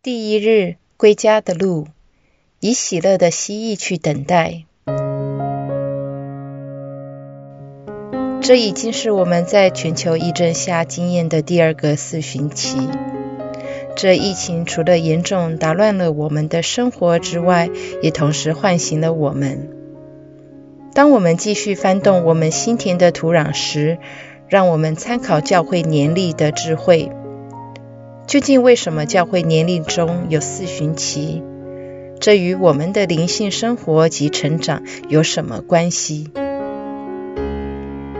第一日归家的路，以喜乐的蜥蜴去等待。这已经是我们在全球疫症下经验的第二个四旬期。这疫情除了严重打乱了我们的生活之外，也同时唤醒了我们。当我们继续翻动我们心田的土壤时，让我们参考教会年历的智慧。究竟为什么教会年龄中有四旬期？这与我们的灵性生活及成长有什么关系？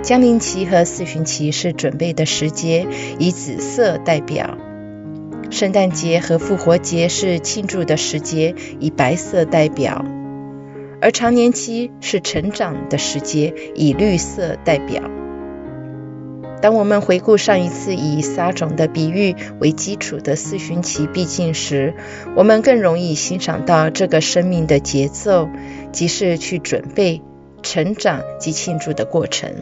降临期和四旬期是准备的时节，以紫色代表；圣诞节和复活节是庆祝的时节，以白色代表；而长年期是成长的时节，以绿色代表。当我们回顾上一次以撒种的比喻为基础的四旬期必经时，我们更容易欣赏到这个生命的节奏，即是去准备、成长及庆祝的过程。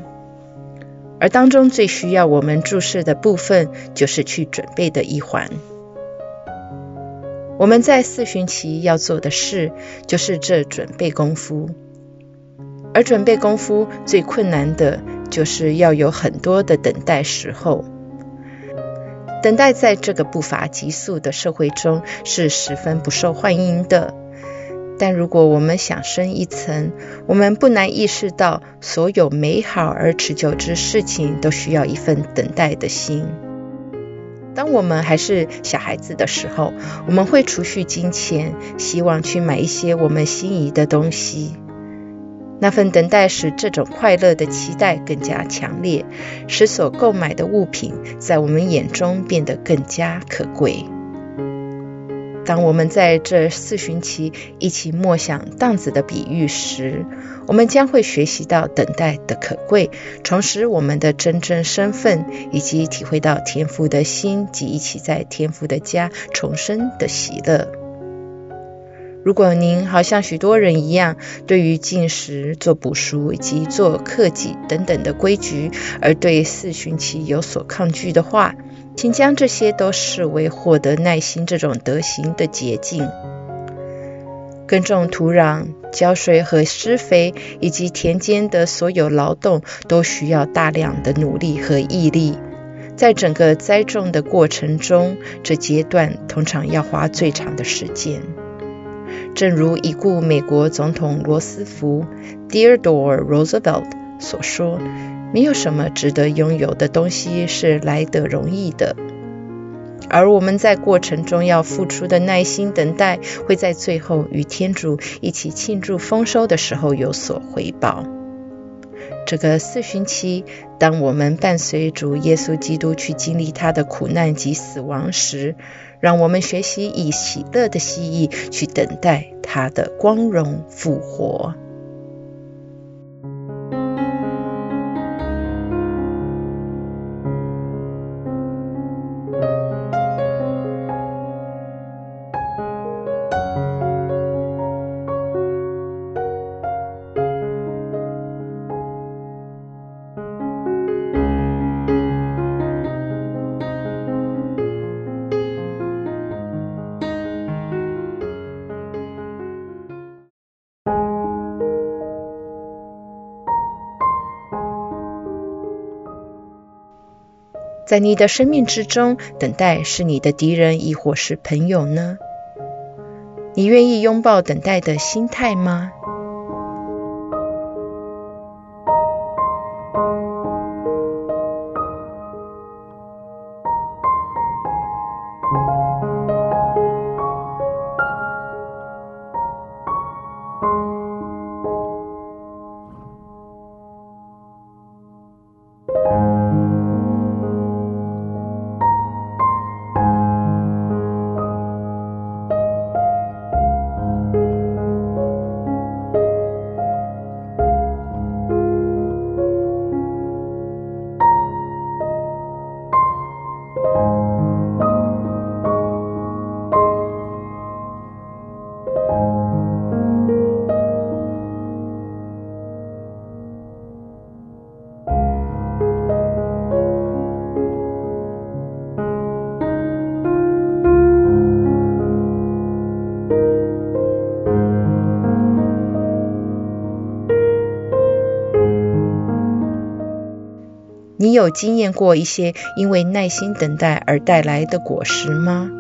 而当中最需要我们注视的部分，就是去准备的一环。我们在四旬期要做的事，就是这准备功夫。而准备功夫最困难的，就是要有很多的等待时候。等待在这个步伐急速的社会中，是十分不受欢迎的。但如果我们想深一层，我们不难意识到，所有美好而持久之事情都需要一份等待的心。当我们还是小孩子的时候，我们会储蓄金钱，希望去买一些我们心仪的东西。那份等待使这种快乐的期待更加强烈，使所购买的物品在我们眼中变得更加可贵。当我们在这四旬期一起默想荡子的比喻时，我们将会学习到等待的可贵，重拾我们的真正身份，以及体会到天父的心及一起在天父的家重生的喜乐。如果您好像许多人一样，对于进食、做补赎以及做克己等等的规矩，而对四旬期有所抗拒的话，请将这些都视为获得耐心这种德行的捷径。耕种土壤、浇水和施肥，以及田间的所有劳动，都需要大量的努力和毅力。在整个栽种的过程中，这阶段通常要花最长的时间。正如已故美国总统罗斯福 （Theodore Roosevelt） 所说。没有什么值得拥有的东西是来得容易的，而我们在过程中要付出的耐心等待，会在最后与天主一起庆祝丰收的时候有所回报。这个四旬期，当我们伴随主耶稣基督去经历他的苦难及死亡时，让我们学习以喜乐的蜥蜴去等待他的光荣复活。在你的生命之中，等待是你的敌人，亦或是朋友呢？你愿意拥抱等待的心态吗？你有经验过一些因为耐心等待而带来的果实吗？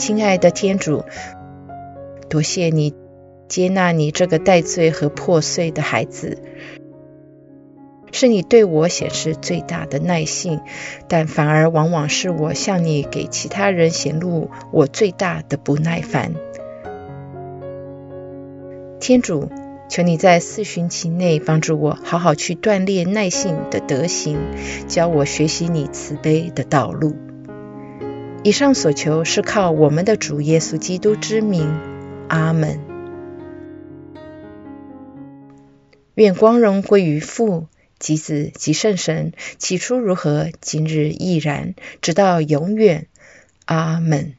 亲爱的天主，多谢你接纳你这个带罪和破碎的孩子，是你对我显示最大的耐性，但反而往往是我向你给其他人显露我最大的不耐烦。天主，求你在四旬期内帮助我好好去锻炼耐性的德行，教我学习你慈悲的道路。以上所求是靠我们的主耶稣基督之名，阿门。愿光荣归于父、及子、及圣神，起初如何，今日亦然，直到永远，阿门。